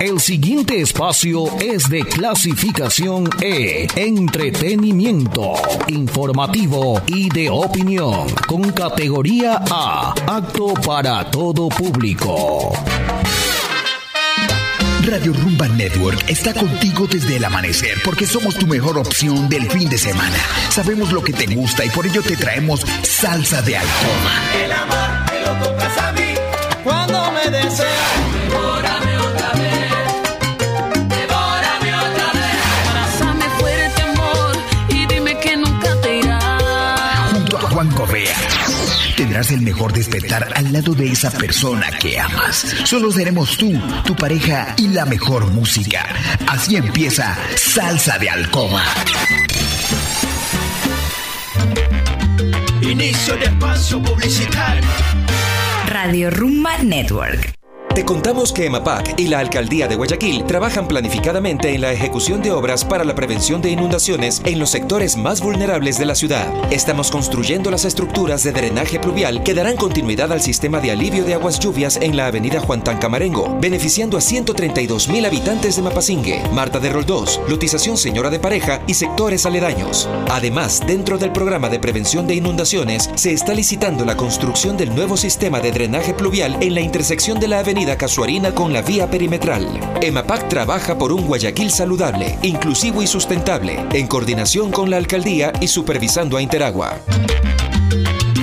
El siguiente espacio es de clasificación E, entretenimiento, informativo y de opinión, con categoría A, apto para todo público. Radio Rumba Network está contigo desde el amanecer porque somos tu mejor opción del fin de semana. Sabemos lo que te gusta y por ello te traemos salsa de alcoba. El amor me lo irás. Junto a Juan Correa. Tendrás el mejor despertar al lado de esa persona que amas. Solo seremos tú, tu pareja y la mejor música. Así empieza Salsa de Alcoba. Inicio de espacio publicitario. Radio Rumba Network. Te contamos que EMAPAC y la Alcaldía de Guayaquil trabajan planificadamente en la ejecución de obras para la prevención de inundaciones en los sectores más vulnerables de la ciudad. Estamos construyendo las estructuras de drenaje pluvial que darán continuidad al sistema de alivio de aguas lluvias en la avenida Juan Tancamarengo, beneficiando a 132 mil habitantes de Mapasingue, Marta de Roldós, Lotización Señora de Pareja y sectores aledaños. Además, dentro del programa de prevención de inundaciones, se está licitando la construcción del nuevo sistema de drenaje pluvial en la intersección de la avenida Casuarina con la vía perimetral. EMAPAC trabaja por un Guayaquil saludable, inclusivo y sustentable, en coordinación con la alcaldía y supervisando a Interagua.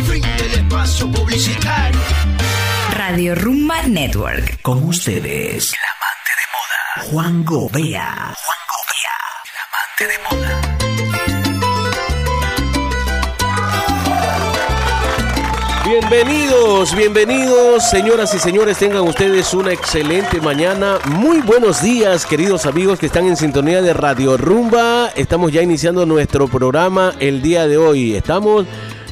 Fin del espacio publicitario. Radio Rumba Network. Con ustedes, el amante de moda, Juan Gobea. Juan Gobea, el amante de moda. Bienvenidos, bienvenidos, señoras y señores, tengan ustedes una excelente mañana. Muy buenos días, queridos amigos que están en sintonía de Radio Rumba. Estamos ya iniciando nuestro programa el día de hoy. Estamos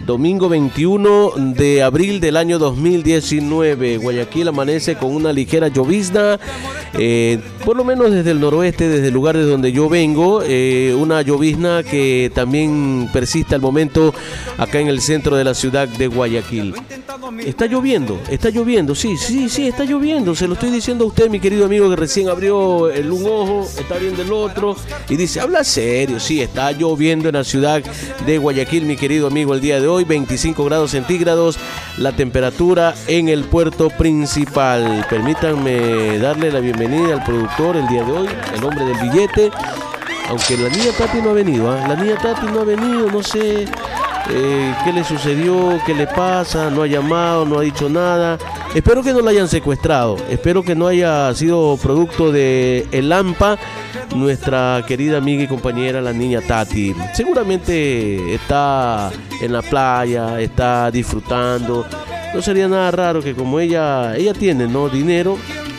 domingo 21 de abril del año 2019. Guayaquil amanece con una ligera llovizna, eh, por lo menos desde el noroeste, desde el lugar de donde yo vengo, eh, una llovizna que también persiste al momento acá en el centro de la ciudad de Guayaquil. Está lloviendo, está lloviendo, sí, sí, sí, está lloviendo. Se lo estoy diciendo a usted, mi querido amigo, que recién abrió el un ojo, está viendo el otro y dice, habla serio, sí, está lloviendo en la ciudad de Guayaquil, mi querido amigo, el día de hoy, 25 grados centígrados, la temperatura en el puerto principal. Permítanme darle la bienvenida al productor el día de hoy, el hombre del billete. Aunque la niña Tati no ha venido, ¿ah? la niña Tati no ha venido, no sé eh, qué le sucedió, qué le pasa, no ha llamado, no ha dicho nada. Espero que no la hayan secuestrado, espero que no haya sido producto de el AMPA, nuestra querida amiga y compañera, la niña Tati. Seguramente está en la playa, está disfrutando. No sería nada raro que como ella, ella tiene, ¿no? Dinero,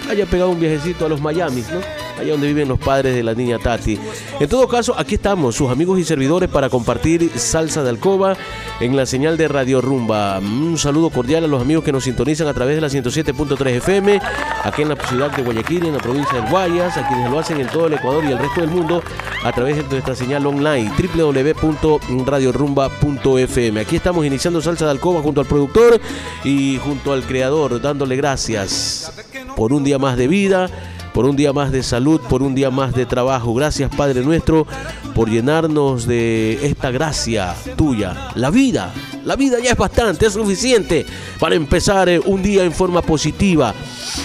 haya pegado un viajecito a los Miami, ¿no? Donde viven los padres de la niña Tati. En todo caso, aquí estamos, sus amigos y servidores, para compartir salsa de alcoba en la señal de Radio Rumba. Un saludo cordial a los amigos que nos sintonizan a través de la 107.3 FM, aquí en la ciudad de Guayaquil, en la provincia de Guayas, a quienes lo hacen en todo el Ecuador y el resto del mundo a través de nuestra señal online www.radiorumba.fm. Aquí estamos iniciando salsa de alcoba junto al productor y junto al creador, dándole gracias por un día más de vida por un día más de salud, por un día más de trabajo. Gracias Padre nuestro por llenarnos de esta gracia tuya. La vida, la vida ya es bastante, es suficiente para empezar eh, un día en forma positiva.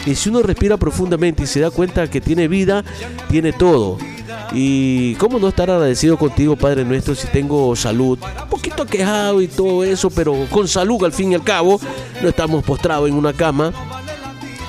Y si uno respira profundamente y se da cuenta que tiene vida, tiene todo. Y cómo no estar agradecido contigo, Padre nuestro, si tengo salud, un poquito quejado y todo eso, pero con salud al fin y al cabo, no estamos postrados en una cama,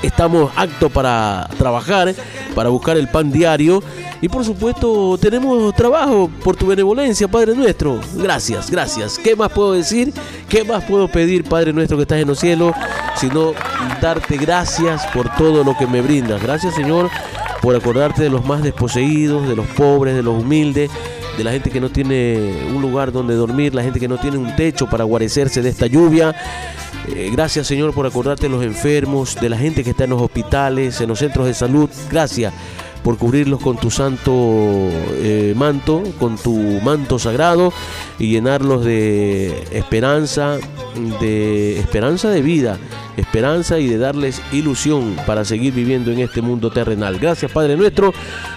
estamos aptos para trabajar, para buscar el pan diario. Y por supuesto tenemos trabajo por tu benevolencia, Padre nuestro. Gracias, gracias. ¿Qué más puedo decir? ¿Qué más puedo pedir, Padre nuestro que estás en los cielos? Sino darte gracias por todo lo que me brindas. Gracias, Señor, por acordarte de los más desposeídos, de los pobres, de los humildes de la gente que no tiene un lugar donde dormir, la gente que no tiene un techo para guarecerse de esta lluvia. Eh, gracias Señor por acordarte de los enfermos, de la gente que está en los hospitales, en los centros de salud. Gracias por cubrirlos con tu santo eh, manto, con tu manto sagrado y llenarlos de esperanza, de esperanza de vida, esperanza y de darles ilusión para seguir viviendo en este mundo terrenal. Gracias Padre nuestro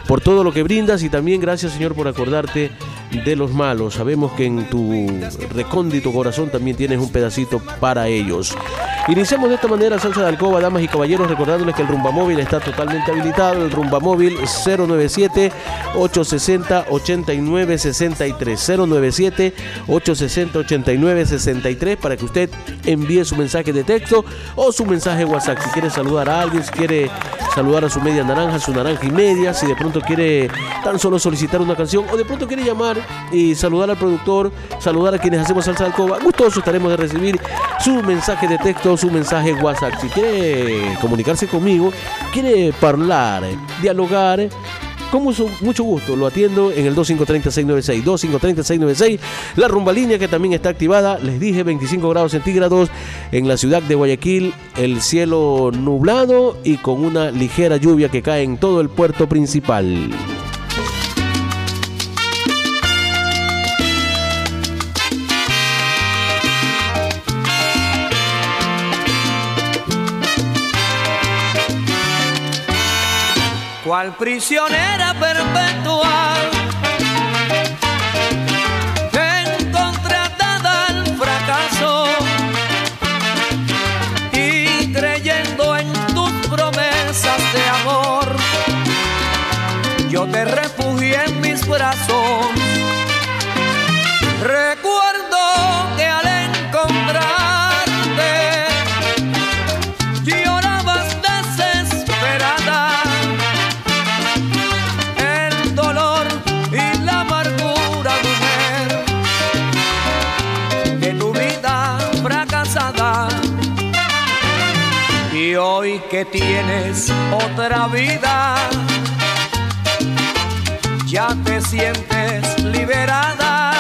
por todo lo que brindas y también gracias Señor por acordarte de los malos. Sabemos que en tu recóndito corazón también tienes un pedacito para ellos. Iniciamos de esta manera Salsa de Alcoba, damas y caballeros, recordándoles que el Rumba Móvil está totalmente habilitado. El Rumba Móvil 097-860-8963. 097-860-8963 para que usted envíe su mensaje de texto o su mensaje WhatsApp. Si quiere saludar a alguien, si quiere saludar a su media naranja, su naranja y media, si de pronto quiere tan solo solicitar una canción o de pronto quiere llamar y saludar al productor, saludar a quienes hacemos salsa de alcoba, gustosos estaremos de recibir su mensaje de texto, su mensaje WhatsApp. Si quiere comunicarse conmigo, quiere hablar, dialogar, con mucho, gusto lo atiendo en el 2530-696, 2530-696, la rumba línea que también está activada, les dije 25 grados centígrados en la ciudad de Guayaquil, el cielo nublado y con una ligera lluvia que cae en todo el puerto principal. Prisionera perpetual. Tienes otra vida, ya te sientes liberada.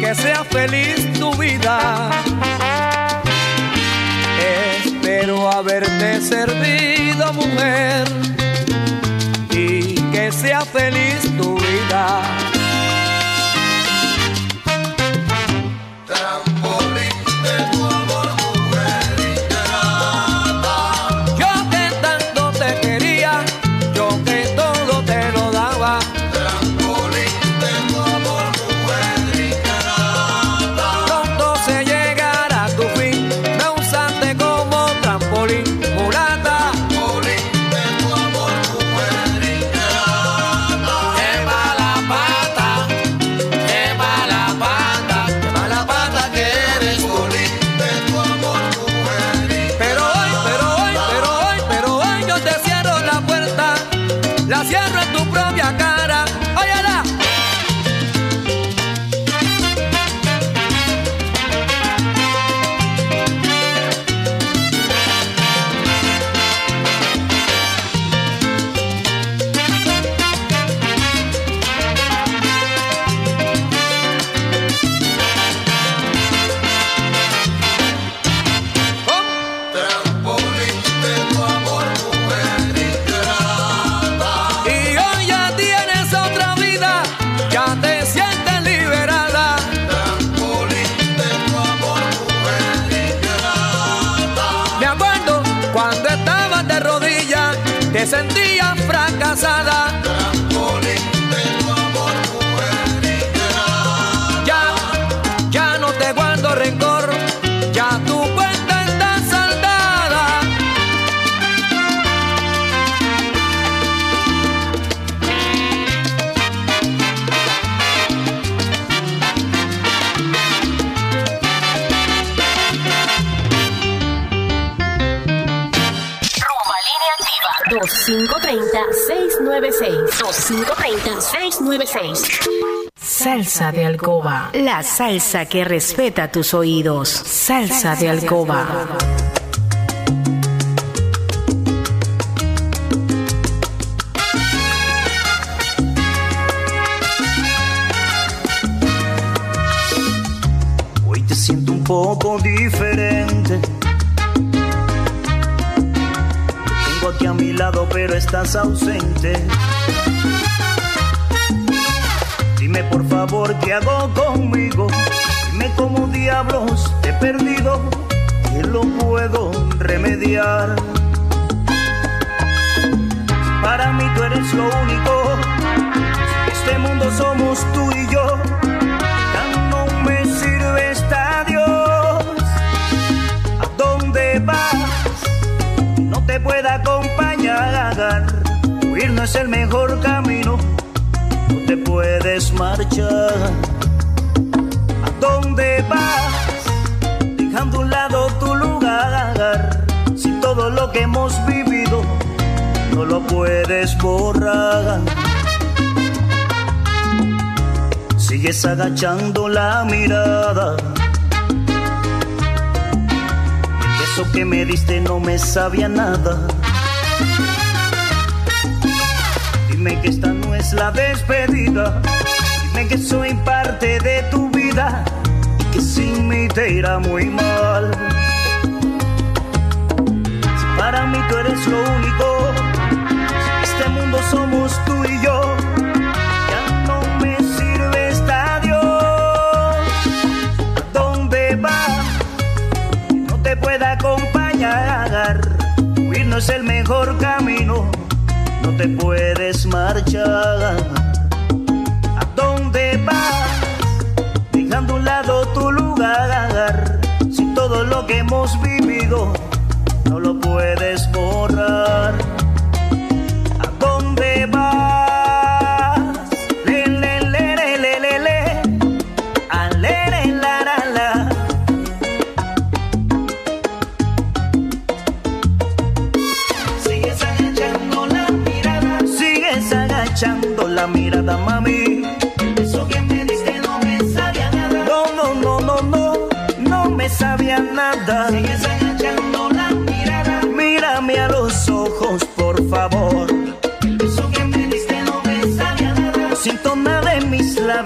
Que sea feliz tu vida. Espero haberte servido, mujer, y que sea feliz tu vida. 2530-696. 2530-696. Salsa de alcoba. La salsa que respeta tus oídos. Salsa de alcoba. Hoy te siento un poco diferente. Tengo aquí a mi lado, pero estás ausente. Favor qué hago conmigo. Dime cómo diablos te he perdido. Que lo puedo remediar. Para mí tú eres lo único. Este mundo somos tú y yo. Ya no me sirve esta Dios. ¿A dónde vas? No te puedo acompañar. Huir no es el mejor camino no te puedes marchar. ¿A dónde vas? Dejando a un lado tu lugar. Si todo lo que hemos vivido no lo puedes borrar. Sigues agachando la mirada. El beso que me diste no me sabía nada. Dime que esta no es la despedida. Dime que soy parte de tu vida y que sin mí te irá muy mal. Si para mí tú eres lo único, este mundo somos tú y yo. Ya no me sirve esta pueda acompañar. Huir no es el mejor camino no te puedes marchar. ¿A dónde vas? Dejando a un lado tu lugar. Si todo lo que hemos vivido no lo puedes borrar.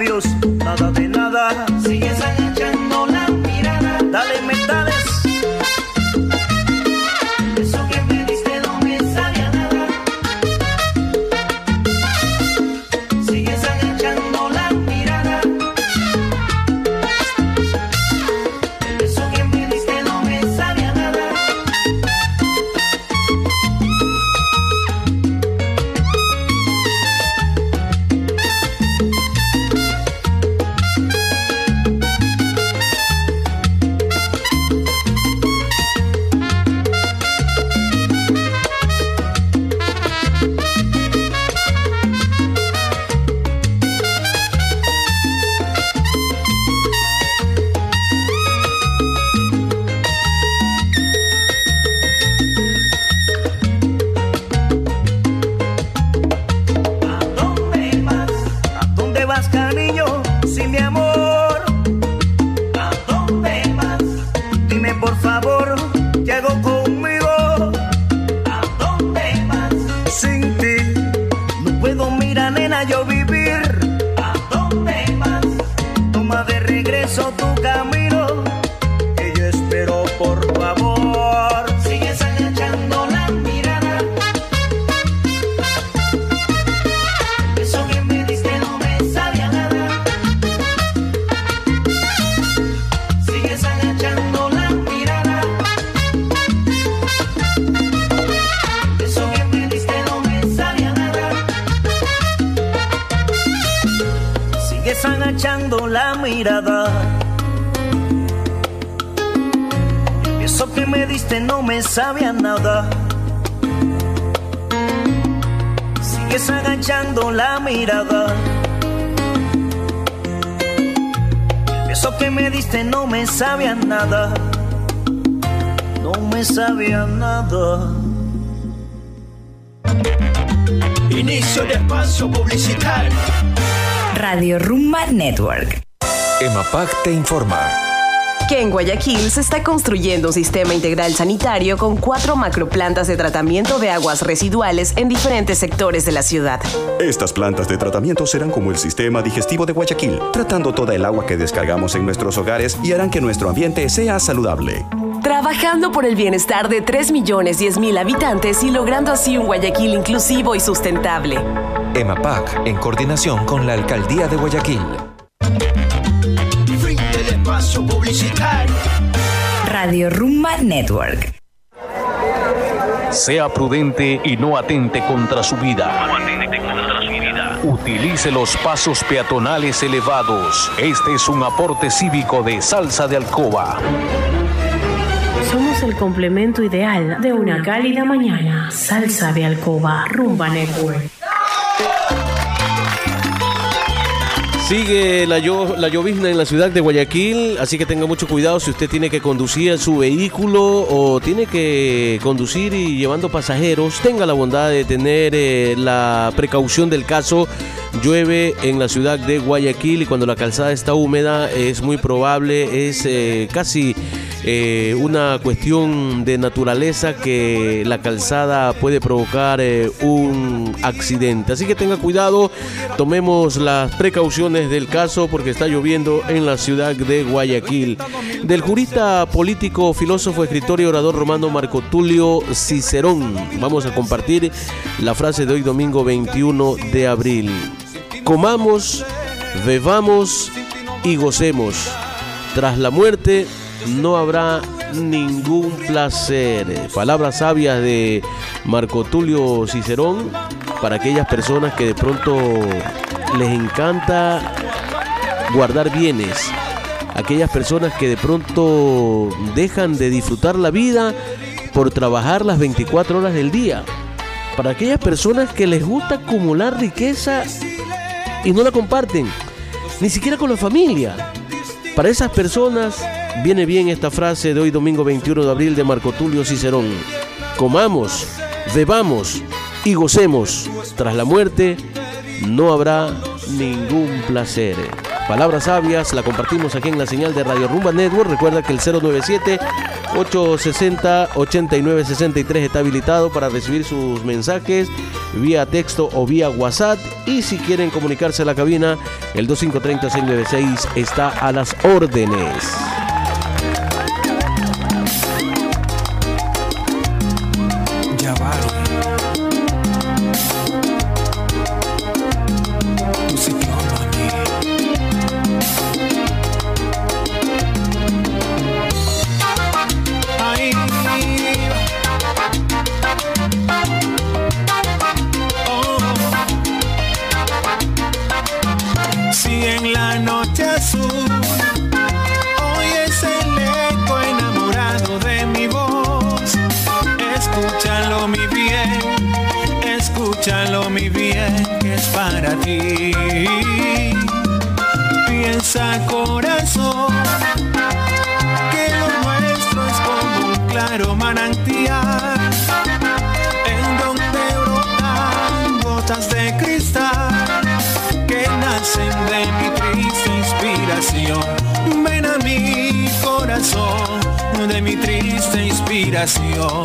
Labios, Network. EMAPAC te informa. Que en Guayaquil se está construyendo un sistema integral sanitario con cuatro macroplantas de tratamiento de aguas residuales en diferentes sectores de la ciudad. Estas plantas de tratamiento serán como el sistema digestivo de Guayaquil, tratando toda el agua que descargamos en nuestros hogares y harán que nuestro ambiente sea saludable. Trabajando por el bienestar de 3 millones 10 mil habitantes y logrando así un Guayaquil inclusivo y sustentable. EMAPAC, en coordinación con la Alcaldía de Guayaquil. Radio Rumba Network. Sea prudente y no atente contra su vida. Utilice los pasos peatonales elevados. Este es un aporte cívico de Salsa de Alcoba. Somos el complemento ideal de una cálida mañana. Salsa de alcoba, Rumba Network. Sigue la, la llovizna en la ciudad de Guayaquil, así que tenga mucho cuidado si usted tiene que conducir su vehículo o tiene que conducir y llevando pasajeros. Tenga la bondad de tener eh, la precaución del caso. Llueve en la ciudad de Guayaquil y cuando la calzada está húmeda es muy probable, es eh, casi eh, una cuestión de naturaleza que la calzada puede provocar eh, un accidente. Así que tenga cuidado, tomemos las precauciones del caso porque está lloviendo en la ciudad de Guayaquil. Del jurista político, filósofo, escritor y orador romano Marco Tulio Cicerón, vamos a compartir la frase de hoy domingo 21 de abril. Comamos, bebamos y gocemos. Tras la muerte no habrá ningún placer. Palabras sabias de Marco Tulio Cicerón para aquellas personas que de pronto les encanta guardar bienes. Aquellas personas que de pronto dejan de disfrutar la vida por trabajar las 24 horas del día. Para aquellas personas que les gusta acumular riqueza y no la comparten, ni siquiera con la familia. Para esas personas viene bien esta frase de hoy domingo 21 de abril de Marco Tulio Cicerón. Comamos, bebamos y gocemos. Tras la muerte no habrá ningún placer. Palabras sabias, la compartimos aquí en la señal de Radio Rumba Network. Recuerda que el 097 860 8963 está habilitado para recibir sus mensajes vía texto o vía WhatsApp. Y si quieren comunicarse a la cabina, el 2530-696 está a las órdenes. Ven a mi corazón, de mi triste inspiración.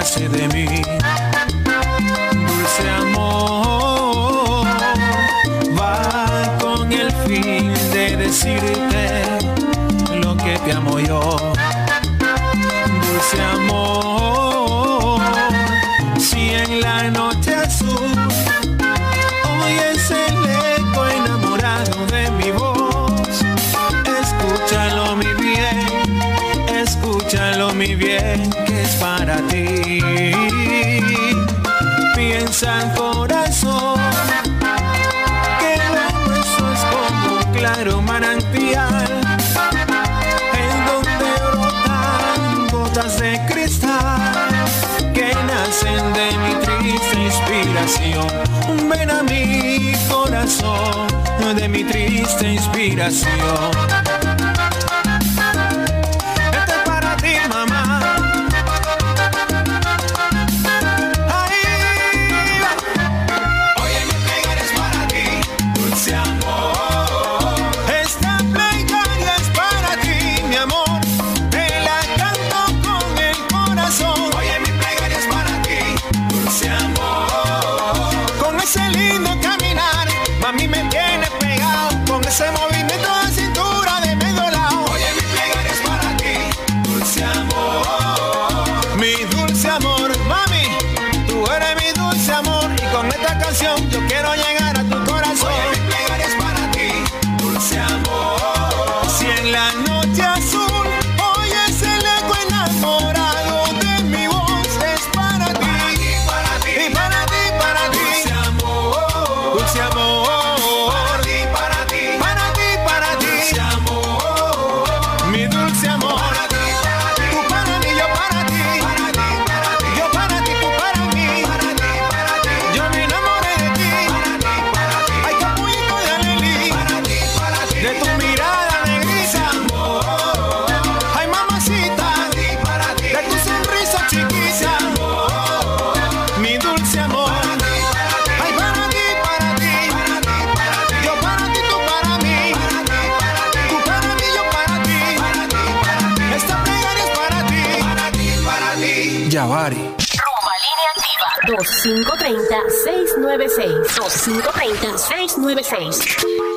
Nace de mí. canción. Ven a mi corazón de mi triste inspiración. 2530-696. 2530-696.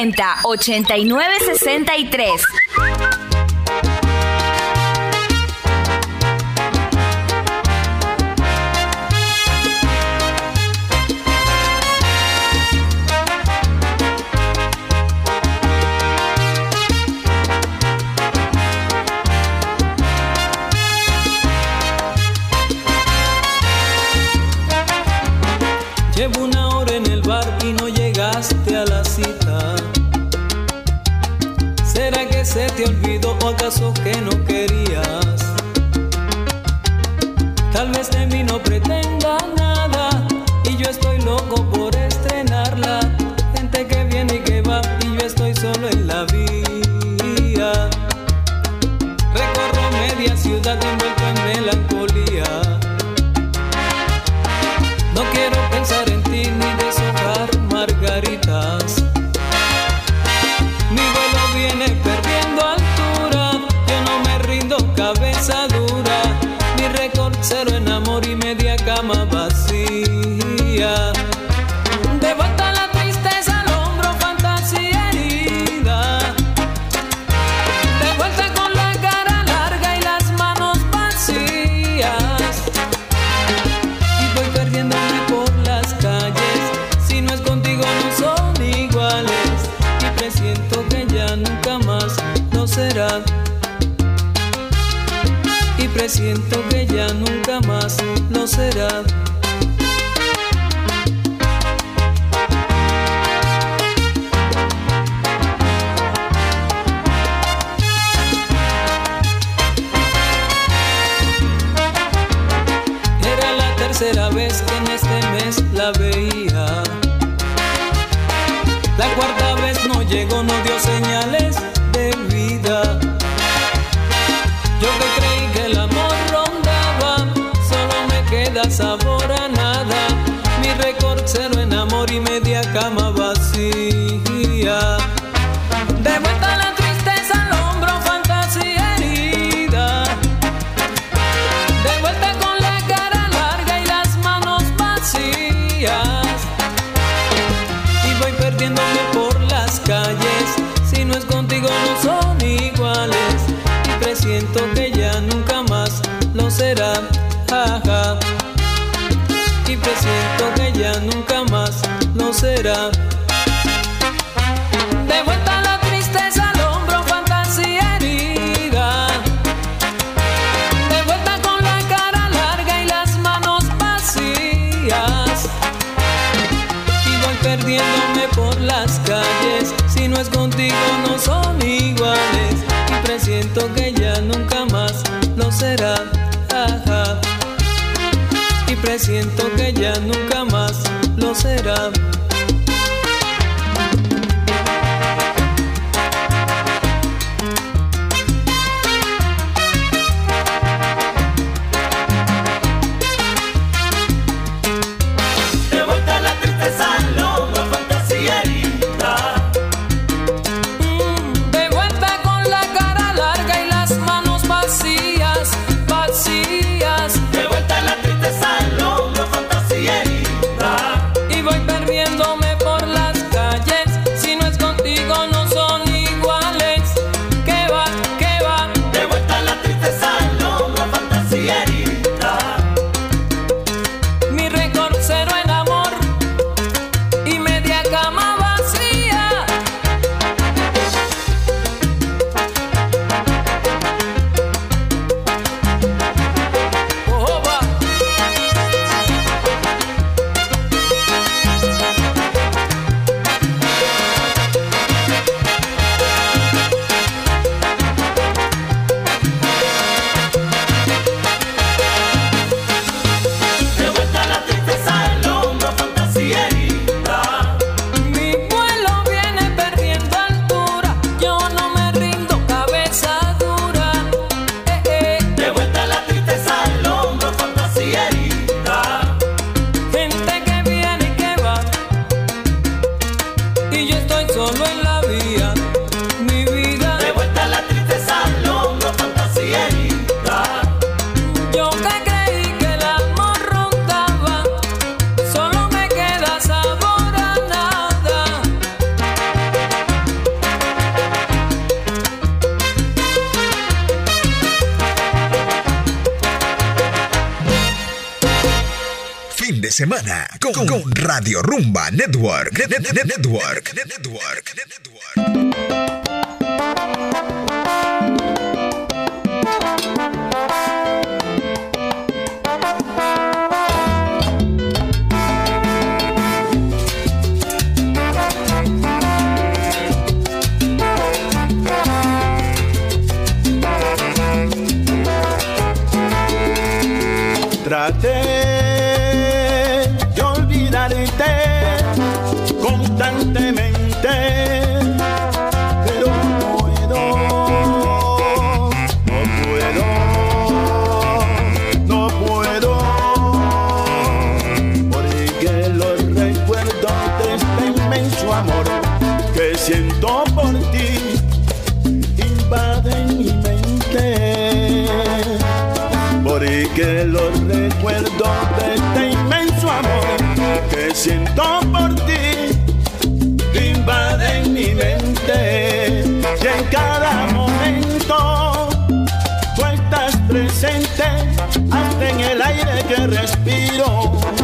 240-8963. por las calles, si no es contigo no son iguales y presiento que ya nunca más lo será. Y presiento que ya nunca más lo será. Network. Network. Network. Traté de olvidarte constantemente. usted hasta en el aire que respiro.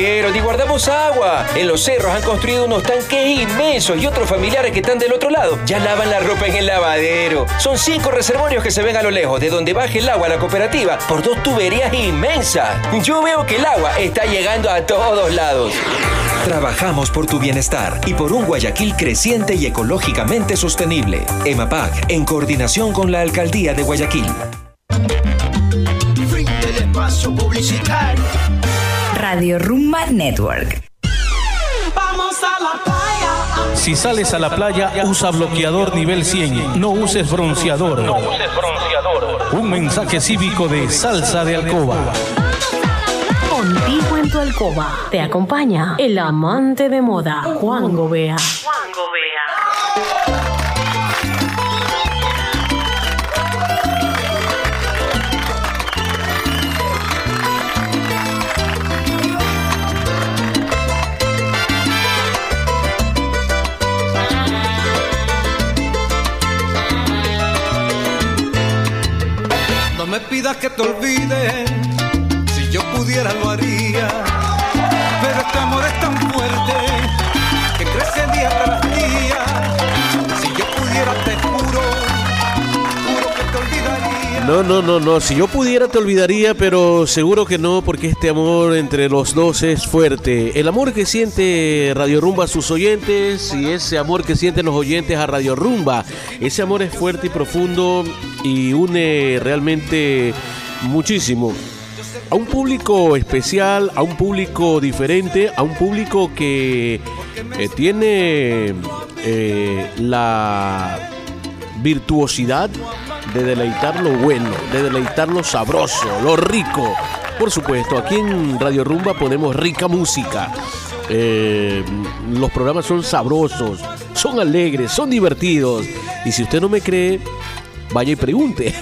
financieros ni guardamos agua. En los cerros han construido unos tanques inmensos y otros familiares que están del otro lado ya lavan la ropa en el lavadero. Son cinco reservorios que se ven a lo lejos, de donde baja el agua a la cooperativa, por dos tuberías inmensas. Yo veo que el agua está llegando a todos lados. Trabajamos por tu bienestar y por un Guayaquil creciente y ecológicamente sostenible. EMAPAC, en coordinación con la Alcaldía de Guayaquil. Network. Vamos a la playa. Si sales a la playa, usa bloqueador nivel 100. No uses bronceador. Un mensaje cívico de Salsa de Alcoba. Contigo en tu alcoba. Te acompaña el amante de moda, Juan Gobea. Pidas que te olvide, si yo pudiera lo haría. Pero este amor es tan No, no, no, no. Si yo pudiera te olvidaría, pero seguro que no, porque este amor entre los dos es fuerte. El amor que siente Radio Rumba a sus oyentes y ese amor que sienten los oyentes a Radio Rumba. Ese amor es fuerte y profundo y une realmente muchísimo. A un público especial, a un público diferente, a un público que eh, tiene eh, la virtuosidad de deleitar lo bueno, de deleitar lo sabroso, lo rico. Por supuesto, aquí en Radio Rumba ponemos rica música. Eh, los programas son sabrosos, son alegres, son divertidos. Y si usted no me cree, vaya y pregunte.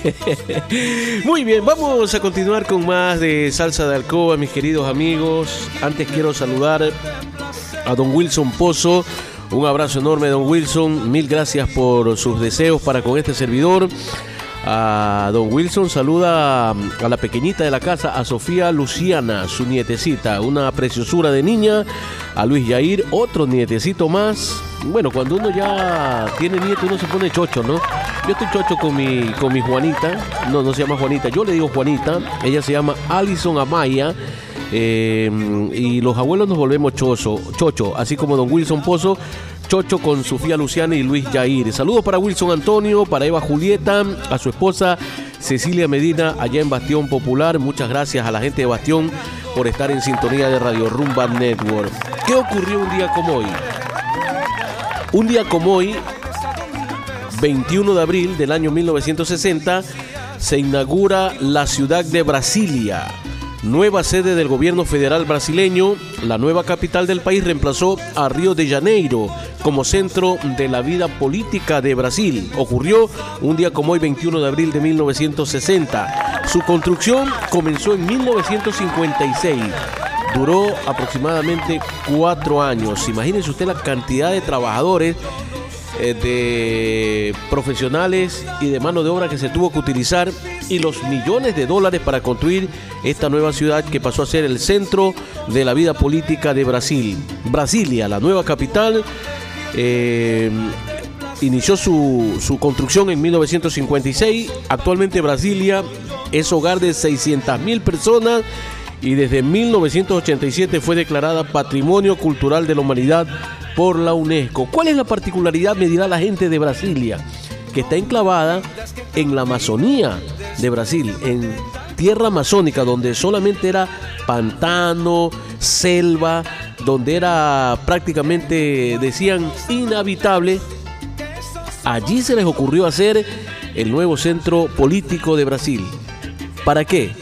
Muy bien, vamos a continuar con más de Salsa de Alcoba, mis queridos amigos. Antes quiero saludar a don Wilson Pozo. Un abrazo enorme, don Wilson. Mil gracias por sus deseos para con este servidor. A don Wilson saluda a la pequeñita de la casa, a Sofía Luciana, su nietecita, una preciosura de niña. A Luis Yair, otro nietecito más. Bueno, cuando uno ya tiene nieto, uno se pone chocho, ¿no? Yo estoy chocho con mi, con mi Juanita. No, no se llama Juanita, yo le digo Juanita. Ella se llama Alison Amaya. Eh, y los abuelos nos volvemos chocho, chocho, así como don Wilson Pozo, chocho con Sofía Luciana y Luis Yair. Saludos para Wilson Antonio, para Eva Julieta, a su esposa Cecilia Medina, allá en Bastión Popular. Muchas gracias a la gente de Bastión por estar en sintonía de Radio Rumba Network. ¿Qué ocurrió un día como hoy? Un día como hoy, 21 de abril del año 1960, se inaugura la ciudad de Brasilia. Nueva sede del gobierno federal brasileño, la nueva capital del país reemplazó a Río de Janeiro como centro de la vida política de Brasil. Ocurrió un día como hoy, 21 de abril de 1960. Su construcción comenzó en 1956. Duró aproximadamente cuatro años. Imagínense usted la cantidad de trabajadores eh, de profesionales y de mano de obra que se tuvo que utilizar y los millones de dólares para construir esta nueva ciudad que pasó a ser el centro de la vida política de Brasil. Brasilia, la nueva capital, eh, inició su, su construcción en 1956. Actualmente Brasilia es hogar de 600 mil personas y desde 1987 fue declarada Patrimonio Cultural de la Humanidad por la UNESCO. ¿Cuál es la particularidad, me dirá la gente de Brasilia? Que está enclavada en la Amazonía de Brasil, en tierra amazónica, donde solamente era pantano, selva, donde era prácticamente, decían, inhabitable. Allí se les ocurrió hacer el nuevo centro político de Brasil. ¿Para qué?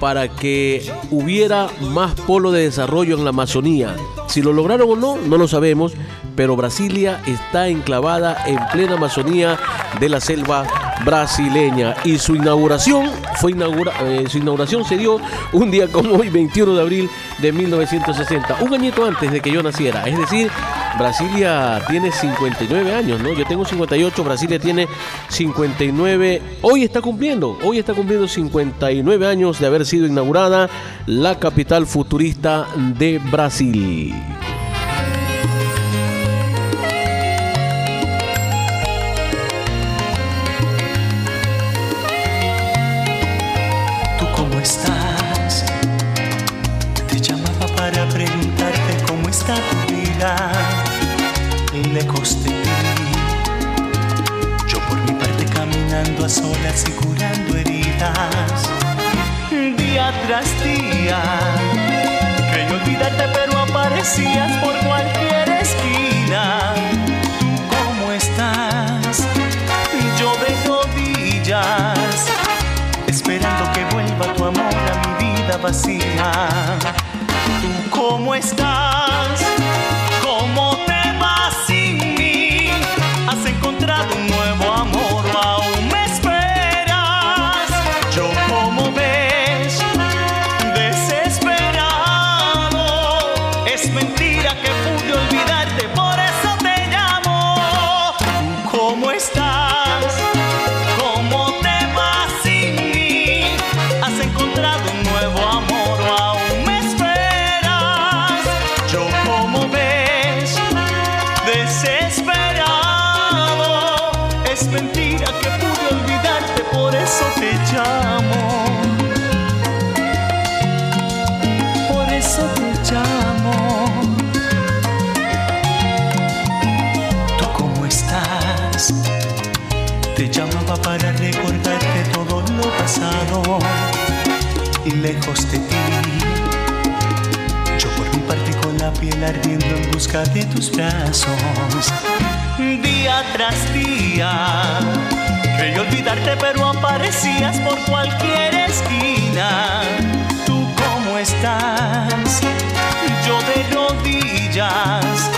Para que hubiera más polo de desarrollo en la Amazonía. Si lo lograron o no, no lo sabemos, pero Brasilia está enclavada en plena Amazonía de la selva brasileña y su inauguración fue inaugura, eh, su inauguración se dio un día como hoy 21 de abril de 1960 un añito antes de que yo naciera es decir Brasilia tiene 59 años no yo tengo 58 Brasilia tiene 59 hoy está cumpliendo hoy está cumpliendo 59 años de haber sido inaugurada la capital futurista de Brasil las olas y curando heridas día tras día. Creí olvidarte, pero aparecías por cualquier esquina. tú ¿Cómo estás? Yo de rodillas, esperando que vuelva tu amor a mi vida vacía. ¿Tú cómo estás? lejos de ti. Yo por mi parte con la piel ardiendo en busca de tus brazos. Día tras día, creí olvidarte pero aparecías por cualquier esquina. ¿Tú cómo estás? Yo de rodillas,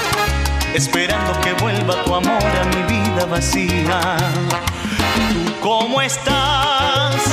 esperando que vuelva tu amor a mi vida vacía. ¿Tú cómo estás?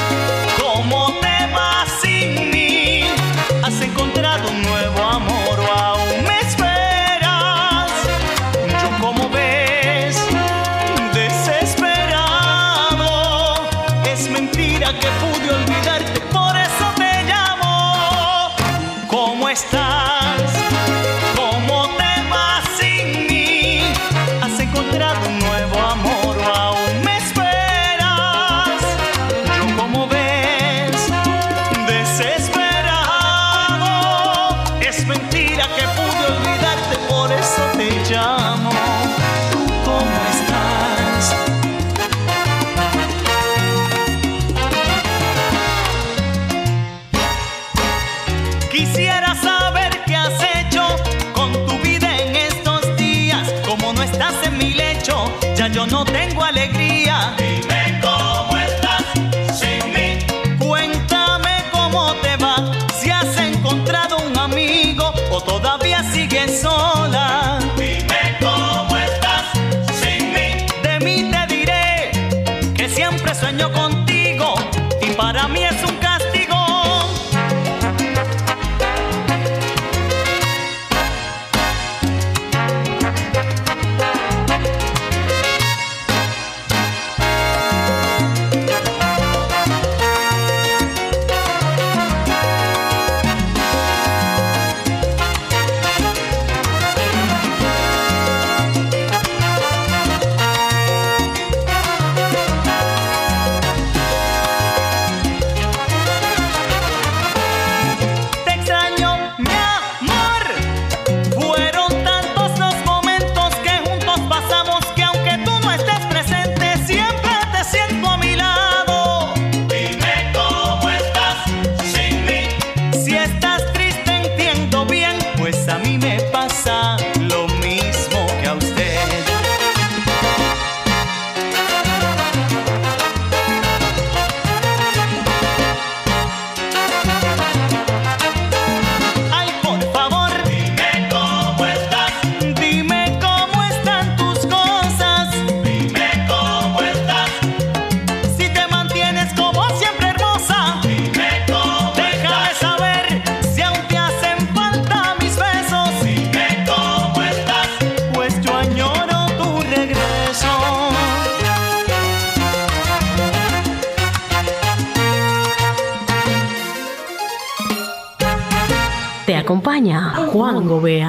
Juan Gobea.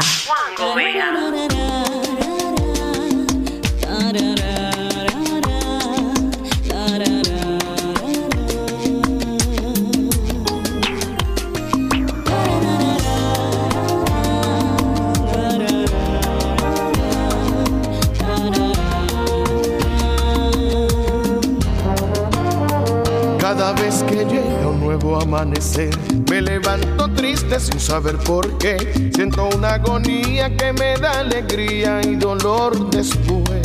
Cada vez que llega un nuevo amanecer, me levanto sin saber por qué. Siento una agonía que me da alegría y dolor después.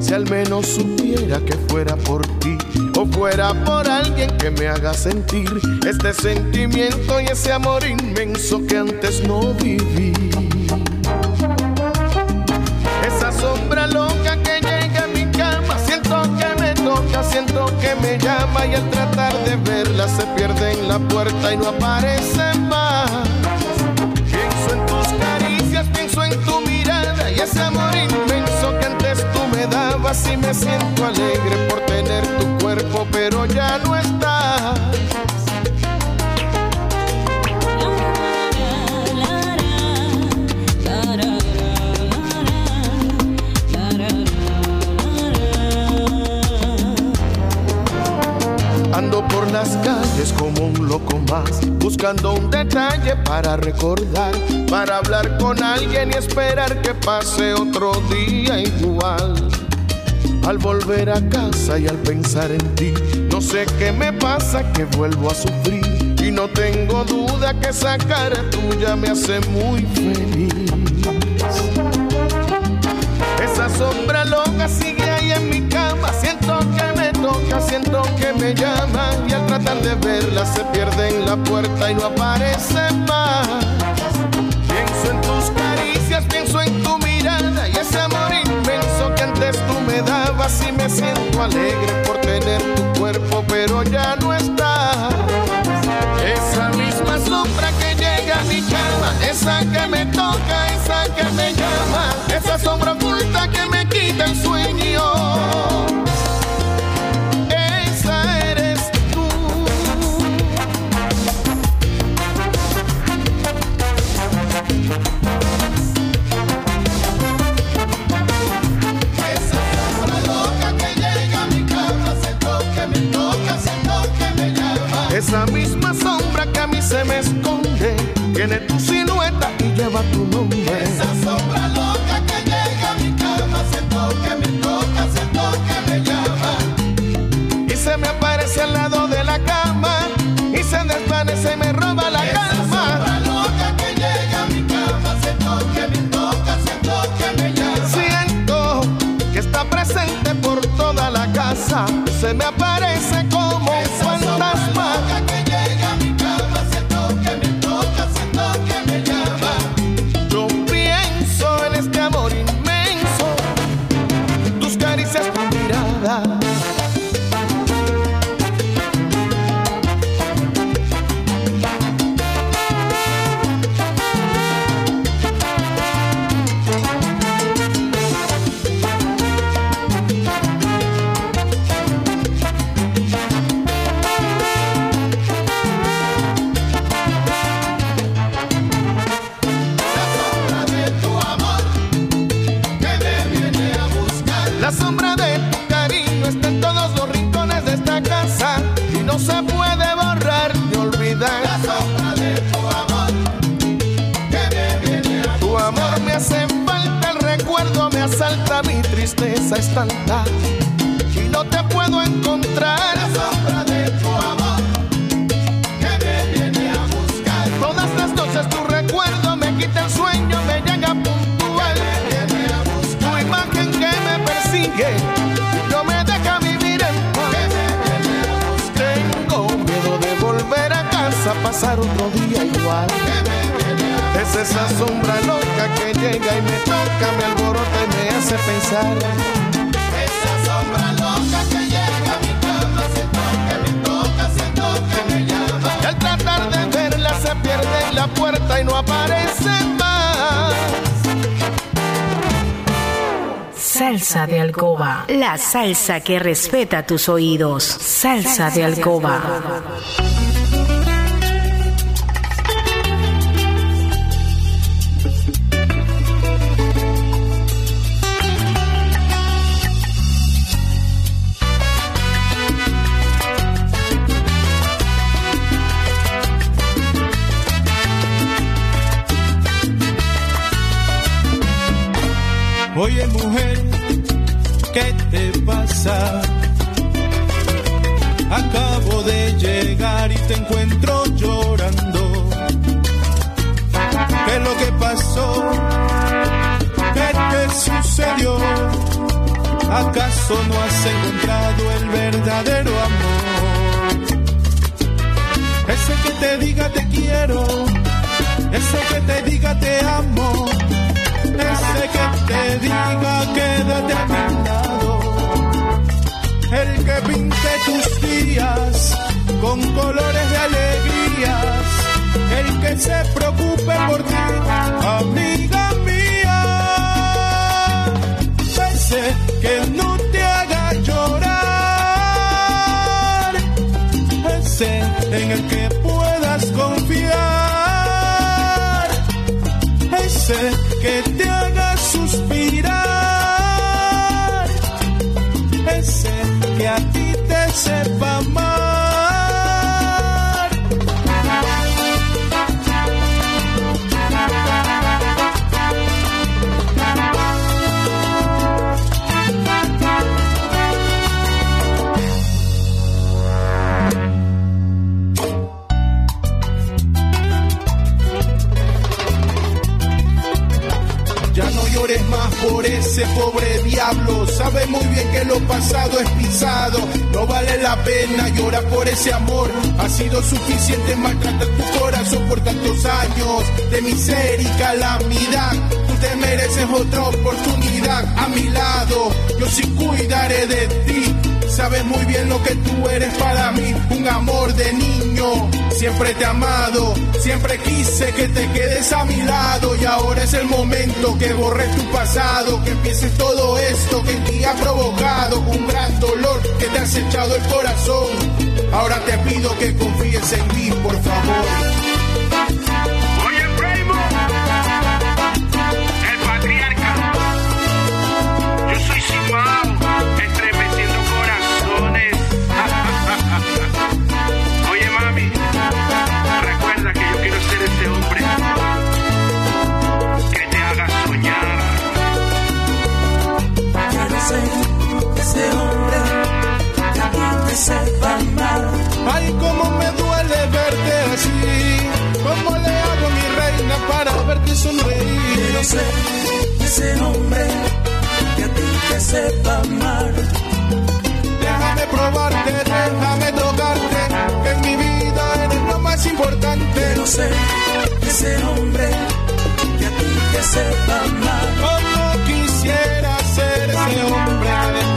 Si al menos supiera que fuera por ti o fuera por alguien que me haga sentir este sentimiento y ese amor inmenso que antes no viví. Siento que me llama y al tratar de verla se pierde en la puerta y no aparece más. Pienso en tus caricias, pienso en tu mirada y ese amor inmenso que antes tú me dabas y me siento alegre por tener tu cuerpo, pero ya no estás. Calles como un loco más, buscando un detalle para recordar, para hablar con alguien y esperar que pase otro día igual. Al volver a casa y al pensar en ti, no sé qué me pasa que vuelvo a sufrir y no tengo duda que esa cara tuya me hace muy feliz. Esa sombra loca sigue ahí en mi cama. Siento que me toca, siento que me llama. Tratar de verla se pierde en la puerta y no aparece más. Pienso en tus caricias, pienso en tu mirada. Y ese amor inmenso que antes tú me dabas. Y me siento alegre por tener tu cuerpo, pero ya no está. Esa misma sombra que llega a mi cama, esa que me toca, esa que me llama, esa sombra salsa que respeta tus oídos. Salsa de alcoba. Oye mujer, ¿qué te pasa? Acá y te encuentro llorando. ¿Qué es lo que pasó? ¿Qué te sucedió? ¿Acaso no has encontrado el verdadero amor? Ese que te diga te quiero, ese que te diga te amo, ese que te diga quédate a mi lado, el que pinte tus días con colores de alegrías, el que se preocupe por ti, amiga mía, ese que no te haga llorar, ese en el que puedas confiar, ese que sepa amar. Ese pobre diablo. Sabe muy bien que lo pasado es pisado. No vale la pena llorar por ese amor. Ha sido suficiente maltratar tu corazón por tantos años de miseria y calamidad. Tú te mereces otra oportunidad a mi lado. Yo sí cuidaré de ti. Sabes muy bien lo que tú eres para mí, un amor de niño. Siempre te he amado, siempre quise que te quedes a mi lado. Y ahora es el momento que borres tu pasado, que empieces todo esto que en ti ha provocado un gran dolor que te ha echado el corazón. Ahora te pido que confíes en mí, por favor. Sonreír? Quiero ser ese hombre que a ti te sepa amar. Déjame probarte, déjame tocarte, que en mi vida eres lo más importante. Quiero ser ese hombre que a ti te sepa amar. Como quisiera ser ese hombre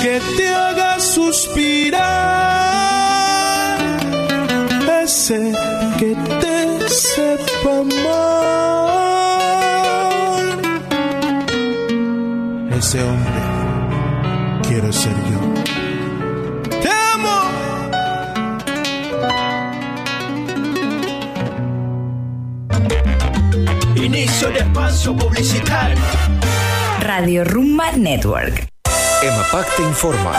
que te haga suspirar, ese que te sepa amar. Ese hombre quiero ser yo. ¡Te amo! Inicio de espacio publicitario. Radio Rumba Network. EMAPAC te informa.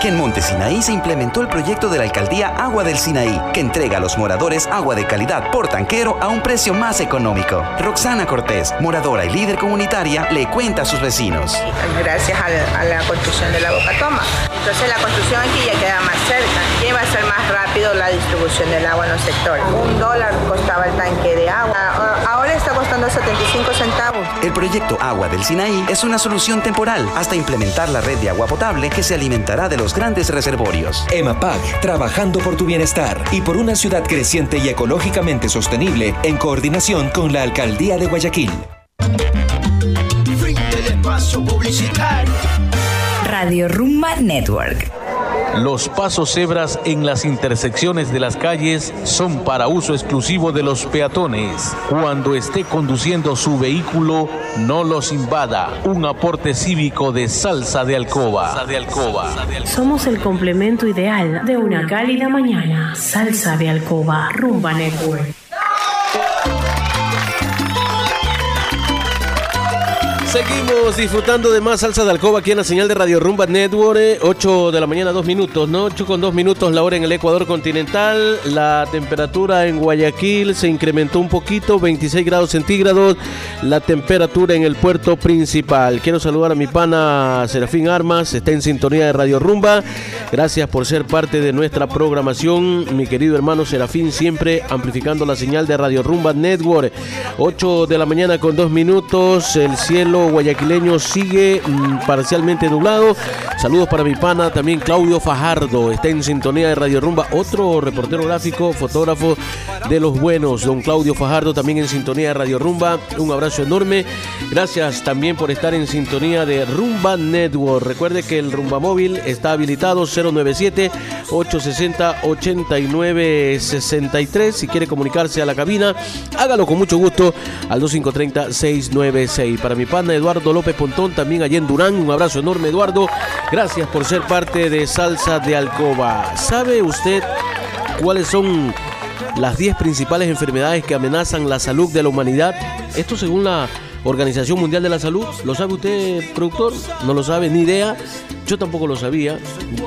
que en Monte Sinaí se implementó el proyecto de la alcaldía Agua del Sinaí, que entrega a los moradores agua de calidad por tanquero a un precio más económico. Roxana Cortés, moradora y líder comunitaria, le cuenta a sus vecinos. gracias a la, a la construcción de la Boca Toma. Entonces la construcción aquí ya queda más cerca y va a ser más rápido la distribución del agua en los sectores. Un dólar costaba el tanque de agua, costando 75 centavos. El proyecto Agua del Sinaí es una solución temporal hasta implementar la red de agua potable que se alimentará de los grandes reservorios. EMAPAC, trabajando por tu bienestar y por una ciudad creciente y ecológicamente sostenible en coordinación con la Alcaldía de Guayaquil. Fin del espacio publicitario. Radio Rumba Network. Los pasos cebras en las intersecciones de las calles son para uso exclusivo de los peatones. Cuando esté conduciendo su vehículo, no los invada. Un aporte cívico de salsa de alcoba. Somos el complemento ideal de una cálida mañana. Salsa de alcoba, Rumba Network. Seguimos disfrutando de más salsa de alcoba aquí en la señal de Radio Rumba Network. 8 de la mañana, 2 minutos, ¿no? 8 con 2 minutos la hora en el Ecuador continental. La temperatura en Guayaquil se incrementó un poquito, 26 grados centígrados. La temperatura en el puerto principal. Quiero saludar a mi pana Serafín Armas, está en sintonía de Radio Rumba. Gracias por ser parte de nuestra programación, mi querido hermano Serafín, siempre amplificando la señal de Radio Rumba Network. 8 de la mañana con 2 minutos, el cielo guayaquileño sigue mm, parcialmente nublado. Saludos para mi pana, también Claudio Fajardo, está en sintonía de Radio Rumba, otro reportero gráfico, fotógrafo de los buenos, don Claudio Fajardo, también en sintonía de Radio Rumba. Un abrazo enorme. Gracias también por estar en sintonía de Rumba Network. Recuerde que el Rumba Móvil está habilitado 097 860 8963. Si quiere comunicarse a la cabina, hágalo con mucho gusto al 2530 696. Para mi pana Eduardo López Pontón, también allí en Durán. Un abrazo enorme, Eduardo. Gracias por ser parte de Salsa de Alcoba. ¿Sabe usted cuáles son las 10 principales enfermedades que amenazan la salud de la humanidad? Esto según la Organización Mundial de la Salud. ¿Lo sabe usted, productor? No lo sabe, ni idea. Yo tampoco lo sabía.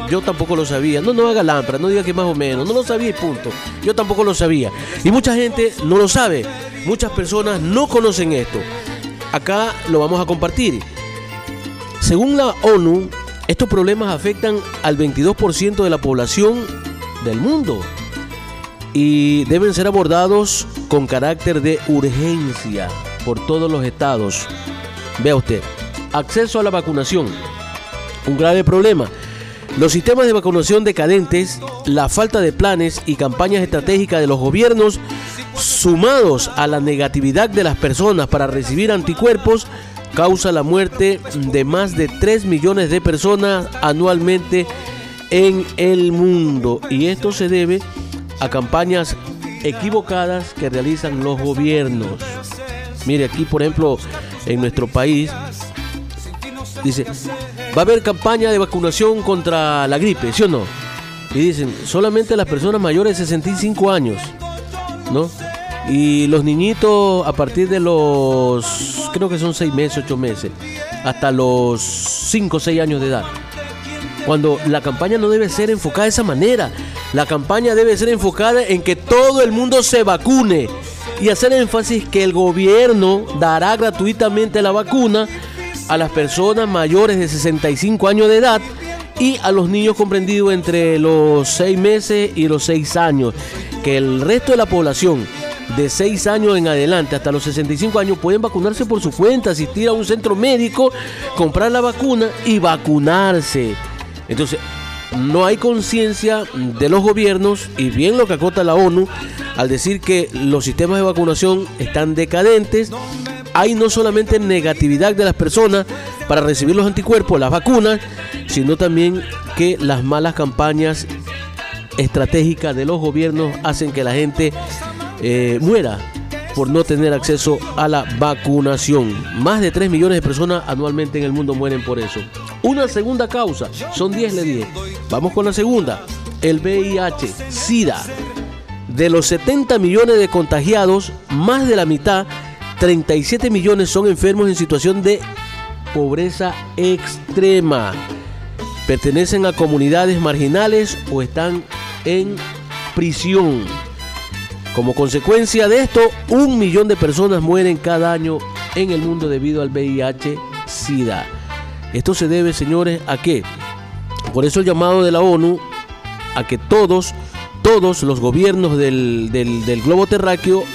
Yo tampoco lo sabía. No, no haga lámpara, no diga que más o menos. No lo sabía y punto. Yo tampoco lo sabía. Y mucha gente no lo sabe. Muchas personas no conocen esto. Acá lo vamos a compartir. Según la ONU, estos problemas afectan al 22% de la población del mundo y deben ser abordados con carácter de urgencia por todos los estados. Vea usted, acceso a la vacunación, un grave problema. Los sistemas de vacunación decadentes, la falta de planes y campañas estratégicas de los gobiernos, sumados a la negatividad de las personas para recibir anticuerpos, causa la muerte de más de 3 millones de personas anualmente en el mundo. Y esto se debe a campañas equivocadas que realizan los gobiernos. Mire, aquí por ejemplo, en nuestro país, dice, va a haber campaña de vacunación contra la gripe, ¿sí o no? Y dicen, solamente las personas mayores de 65 años, ¿no? Y los niñitos a partir de los, creo que son 6 meses, 8 meses, hasta los 5 o 6 años de edad. Cuando la campaña no debe ser enfocada de esa manera. La campaña debe ser enfocada en que todo el mundo se vacune y hacer énfasis que el gobierno dará gratuitamente la vacuna a las personas mayores de 65 años de edad y a los niños comprendidos entre los 6 meses y los 6 años. Que el resto de la población de 6 años en adelante hasta los 65 años pueden vacunarse por su cuenta, asistir a un centro médico, comprar la vacuna y vacunarse. Entonces, no hay conciencia de los gobiernos y bien lo que acota la ONU al decir que los sistemas de vacunación están decadentes. Hay no solamente negatividad de las personas para recibir los anticuerpos, las vacunas, sino también que las malas campañas estratégicas de los gobiernos hacen que la gente eh, muera por no tener acceso a la vacunación. Más de 3 millones de personas anualmente en el mundo mueren por eso. Una segunda causa, son 10 le 10. Vamos con la segunda, el VIH, SIDA. De los 70 millones de contagiados, más de la mitad, 37 millones son enfermos en situación de pobreza extrema. Pertenecen a comunidades marginales o están en prisión. Como consecuencia de esto, un millón de personas mueren cada año en el mundo debido al VIH-Sida. Esto se debe, señores, a qué? Por eso el llamado de la ONU a que todos, todos los gobiernos del, del, del globo terráqueo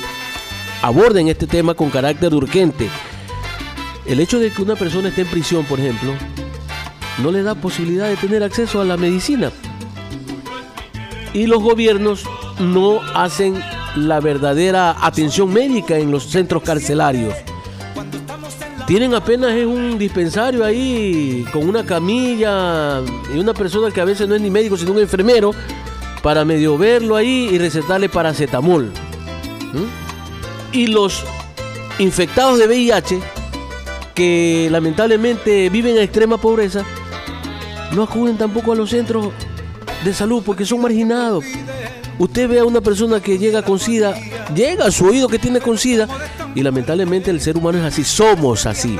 aborden este tema con carácter urgente. El hecho de que una persona esté en prisión, por ejemplo, no le da posibilidad de tener acceso a la medicina. Y los gobiernos no hacen la verdadera atención médica en los centros carcelarios. Tienen apenas un dispensario ahí con una camilla y una persona que a veces no es ni médico sino un enfermero para medio verlo ahí y recetarle paracetamol. ¿Mm? y los infectados de VIH que lamentablemente viven en extrema pobreza no acuden tampoco a los centros de salud porque son marginados. Usted ve a una persona que llega con SIDA, llega a su oído que tiene con SIDA y lamentablemente el ser humano es así, somos así.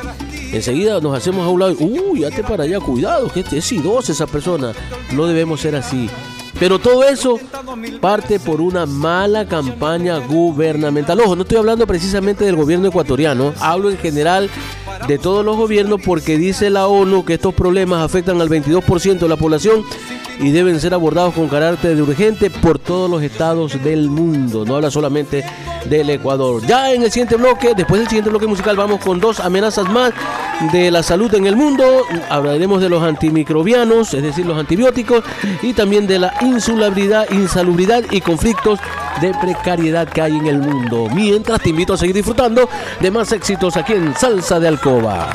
Enseguida nos hacemos a un lado, uy, ya te para allá, cuidado, que este es sidosa esa persona, no debemos ser así. Pero todo eso parte por una mala campaña gubernamental. Ojo, no estoy hablando precisamente del gobierno ecuatoriano, hablo en general de todos los gobiernos porque dice la ONU que estos problemas afectan al 22% de la población y deben ser abordados con carácter de urgente por todos los estados del mundo. No habla solamente del Ecuador. Ya en el siguiente bloque, después del siguiente bloque musical, vamos con dos amenazas más de la salud en el mundo. Hablaremos de los antimicrobianos, es decir, los antibióticos, y también de la insulabilidad, insalubridad y conflictos de precariedad que hay en el mundo. Mientras te invito a seguir disfrutando de más éxitos aquí en Salsa de Alcoba.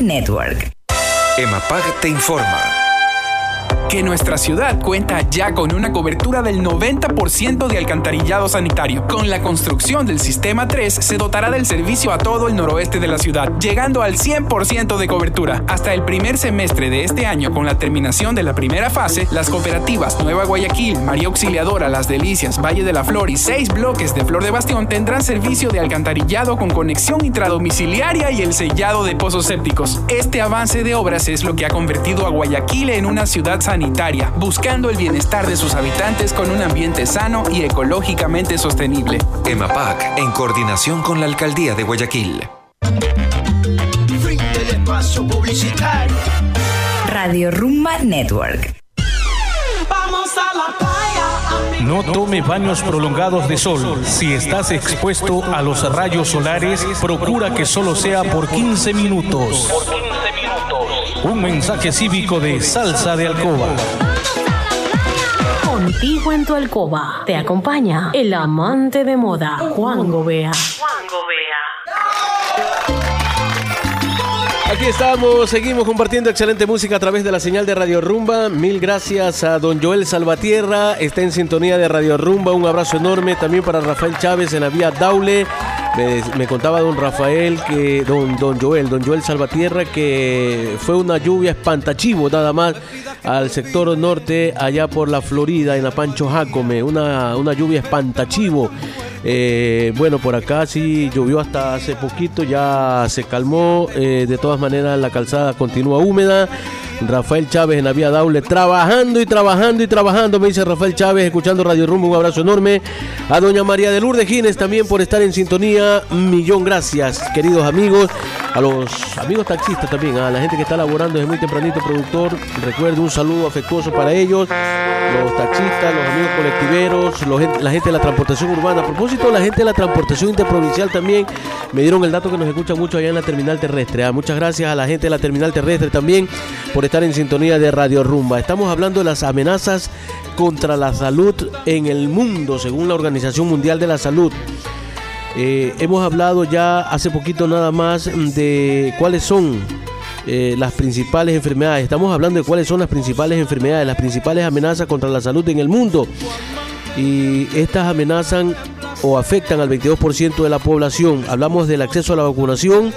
Network. EMAPAG te informa que nuestra ciudad cuenta ya con una cobertura del 90% de alcantarillado sanitario. Con la construcción del sistema 3 se dotará del servicio a todo el noroeste de la ciudad, llegando al 100% de cobertura. Hasta el primer semestre de este año, con la terminación de la primera fase, las cooperativas Nueva Guayaquil, María Auxiliadora, Las Delicias, Valle de la Flor y seis bloques de Flor de Bastión tendrán servicio de alcantarillado con conexión intradomiciliaria y el sellado de pozos sépticos. Este avance de obras es lo que ha convertido a Guayaquil en una ciudad sanitaria sanitaria, buscando el bienestar de sus habitantes con un ambiente sano y ecológicamente sostenible. EMAPAC, en coordinación con la Alcaldía de Guayaquil. Fin del espacio publicitario. Radio Rumba Network. Vamos a la playa. No tome baños prolongados de sol. Si estás expuesto a los rayos solares, procura que solo sea por 15 minutos. Un mensaje cívico de Salsa de Alcoba. Contigo en tu alcoba. Te acompaña el amante de moda, Juan Gobea. Aquí estamos, seguimos compartiendo excelente música a través de la señal de Radio Rumba. Mil gracias a don Joel Salvatierra, está en sintonía de Radio Rumba. Un abrazo enorme también para Rafael Chávez en la vía Daule. Me, contaba don Rafael que, don, don Joel, don Joel Salvatierra, que fue una lluvia espantachivo nada más al sector norte, allá por la Florida, en la Pancho Jacome. Una, una lluvia espantachivo. Eh, bueno, por acá sí llovió hasta hace poquito, ya se calmó. eh, de todas maneras, la calzada continúa húmeda. Rafael Chávez en la vía Daule, trabajando y trabajando y trabajando, me dice Rafael Chávez, escuchando Radio Rumbo. Un abrazo enorme. A doña María de Lourdes Gines también por estar en sintonía. Millón gracias, queridos amigos. A los amigos taxistas también, a la gente que está laborando desde muy tempranito, productor. Recuerdo un saludo afectuoso para ellos, los taxistas, los amigos colectiveros, la gente de la transportación urbana. A propósito, la gente de la transportación interprovincial también me dieron el dato que nos escucha mucho allá en la terminal terrestre. Ah, muchas gracias a la gente de la terminal terrestre también por estar en sintonía de Radio Rumba. Estamos hablando de las amenazas contra la salud en el mundo, según la Organización Mundial de la Salud. Eh, hemos hablado ya hace poquito nada más de cuáles son eh, las principales enfermedades. Estamos hablando de cuáles son las principales enfermedades, las principales amenazas contra la salud en el mundo. Y estas amenazan o afectan al 22% de la población. Hablamos del acceso a la vacunación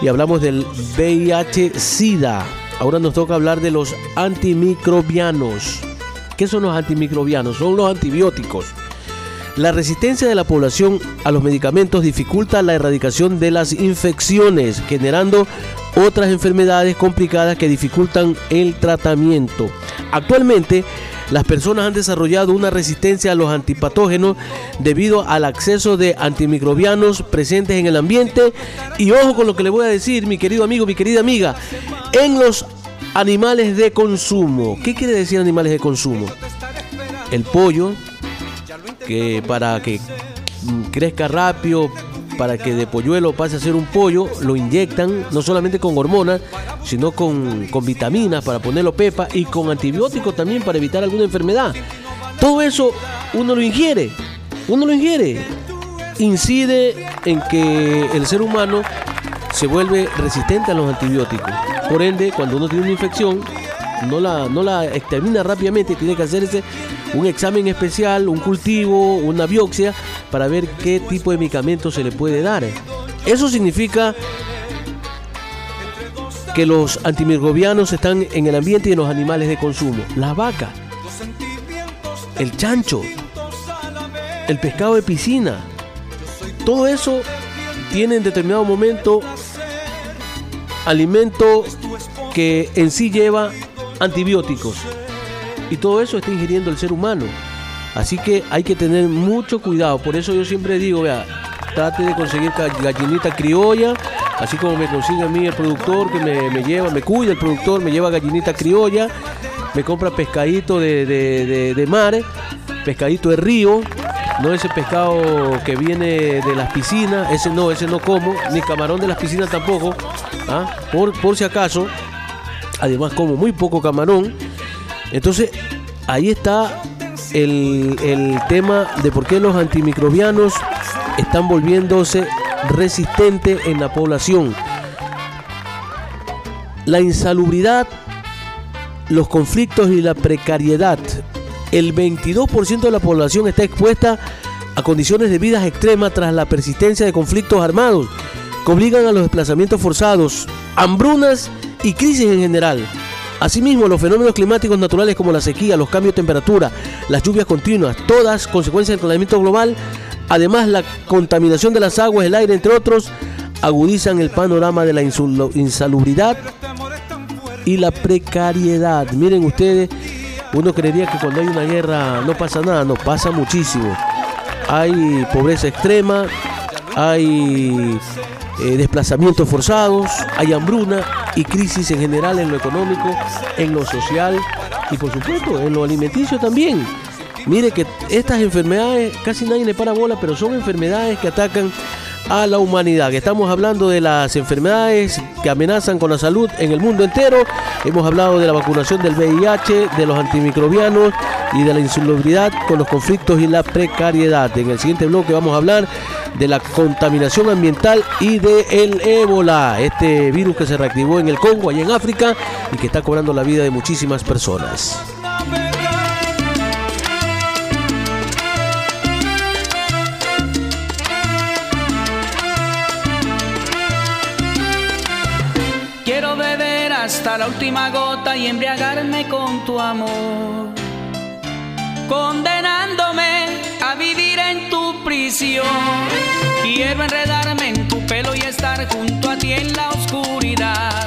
y hablamos del VIH-Sida. Ahora nos toca hablar de los antimicrobianos. ¿Qué son los antimicrobianos? Son los antibióticos. La resistencia de la población a los medicamentos dificulta la erradicación de las infecciones, generando otras enfermedades complicadas que dificultan el tratamiento. Actualmente, las personas han desarrollado una resistencia a los antipatógenos debido al acceso de antimicrobianos presentes en el ambiente. Y ojo con lo que le voy a decir, mi querido amigo, mi querida amiga, en los animales de consumo. ¿Qué quiere decir animales de consumo? El pollo, que para que mm, crezca rápido, para que de polluelo pase a ser un pollo, lo inyectan no solamente con hormonas, sino con, con vitaminas para ponerlo pepa y con antibióticos también para evitar alguna enfermedad. Todo eso uno lo ingiere, uno lo ingiere. Incide en que el ser humano se vuelve resistente a los antibióticos. Por ende, cuando uno tiene una infección, no la, no la extermina rápidamente, tiene que hacerse un examen especial, un cultivo, una biopsia, para ver qué tipo de medicamento se le puede dar. Eso significa que los antimicrobianos están en el ambiente y en los animales de consumo. La vaca, el chancho, el pescado de piscina, todo eso tiene en determinado momento alimento que en sí lleva antibióticos. Y todo eso está ingiriendo el ser humano. Así que hay que tener mucho cuidado. Por eso yo siempre digo, vea, trate de conseguir ga- gallinita criolla, así como me consigue a mí el productor que me, me lleva, me cuida el productor, me lleva gallinita criolla, me compra pescadito de, de, de, de mar, pescadito de río, no ese pescado que viene de las piscinas, ese no, ese no como, ni camarón de las piscinas tampoco, ¿ah? por, por si acaso, además como muy poco camarón, entonces ahí está el, el tema de por qué los antimicrobianos están volviéndose resistentes en la población. La insalubridad, los conflictos y la precariedad. El 22% de la población está expuesta a condiciones de vidas extremas tras la persistencia de conflictos armados que obligan a los desplazamientos forzados, hambrunas y crisis en general. Asimismo, los fenómenos climáticos naturales como la sequía, los cambios de temperatura, las lluvias continuas, todas consecuencias del calentamiento global, además la contaminación de las aguas, el aire, entre otros, agudizan el panorama de la insalubridad y la precariedad. Miren ustedes Uno creería que cuando hay una guerra no pasa nada, no pasa muchísimo. Hay pobreza extrema, hay eh, desplazamientos forzados, hay hambruna y crisis en general en lo económico, en lo social y por supuesto en lo alimenticio también. Mire que estas enfermedades casi nadie le para bola, pero son enfermedades que atacan a la humanidad. Estamos hablando de las enfermedades que amenazan con la salud en el mundo entero. Hemos hablado de la vacunación del VIH, de los antimicrobianos y de la insalubridad con los conflictos y la precariedad. En el siguiente bloque vamos a hablar de la contaminación ambiental y de el ébola, este virus que se reactivó en el Congo, allá en África, y que está cobrando la vida de muchísimas personas. La última gota y embriagarme con tu amor, condenándome a vivir en tu prisión. Quiero enredarme en tu pelo y estar junto a ti en la oscuridad,